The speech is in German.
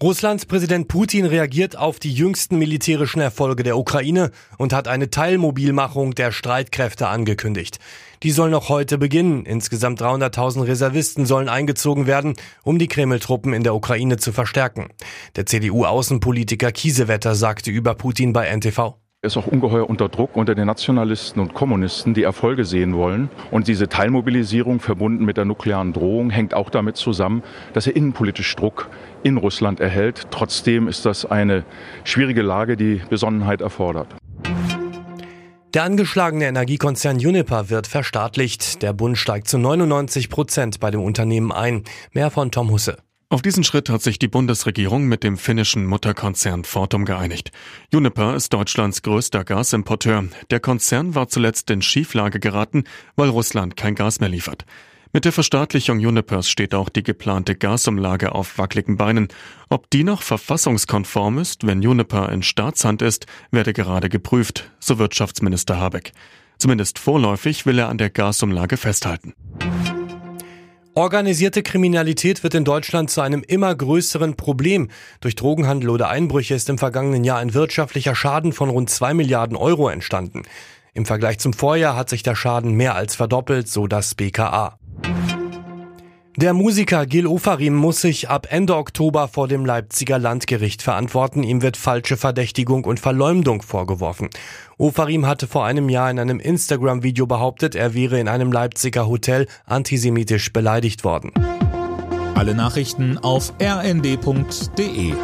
Russlands Präsident Putin reagiert auf die jüngsten militärischen Erfolge der Ukraine und hat eine Teilmobilmachung der Streitkräfte angekündigt. Die soll noch heute beginnen. Insgesamt 300.000 Reservisten sollen eingezogen werden, um die Kreml-Truppen in der Ukraine zu verstärken. Der CDU-Außenpolitiker Kiesewetter sagte über Putin bei NTV. Er ist auch ungeheuer unter Druck unter den Nationalisten und Kommunisten, die Erfolge sehen wollen. Und diese Teilmobilisierung verbunden mit der nuklearen Drohung hängt auch damit zusammen, dass er innenpolitisch Druck in Russland erhält. Trotzdem ist das eine schwierige Lage, die Besonnenheit erfordert. Der angeschlagene Energiekonzern Uniper wird verstaatlicht. Der Bund steigt zu 99 Prozent bei dem Unternehmen ein. Mehr von Tom Husse. Auf diesen Schritt hat sich die Bundesregierung mit dem finnischen Mutterkonzern Fortum geeinigt. Uniper ist Deutschlands größter Gasimporteur. Der Konzern war zuletzt in Schieflage geraten, weil Russland kein Gas mehr liefert. Mit der Verstaatlichung Unipers steht auch die geplante Gasumlage auf wackeligen Beinen. Ob die noch verfassungskonform ist, wenn Uniper in Staatshand ist, werde gerade geprüft, so Wirtschaftsminister Habeck. Zumindest vorläufig will er an der Gasumlage festhalten. Organisierte Kriminalität wird in Deutschland zu einem immer größeren Problem. Durch Drogenhandel oder Einbrüche ist im vergangenen Jahr ein wirtschaftlicher Schaden von rund zwei Milliarden Euro entstanden. Im Vergleich zum Vorjahr hat sich der Schaden mehr als verdoppelt, so das BKA. Der Musiker Gil Ofarim muss sich ab Ende Oktober vor dem Leipziger Landgericht verantworten. Ihm wird falsche Verdächtigung und Verleumdung vorgeworfen. Ofarim hatte vor einem Jahr in einem Instagram-Video behauptet, er wäre in einem Leipziger Hotel antisemitisch beleidigt worden. Alle Nachrichten auf rnd.de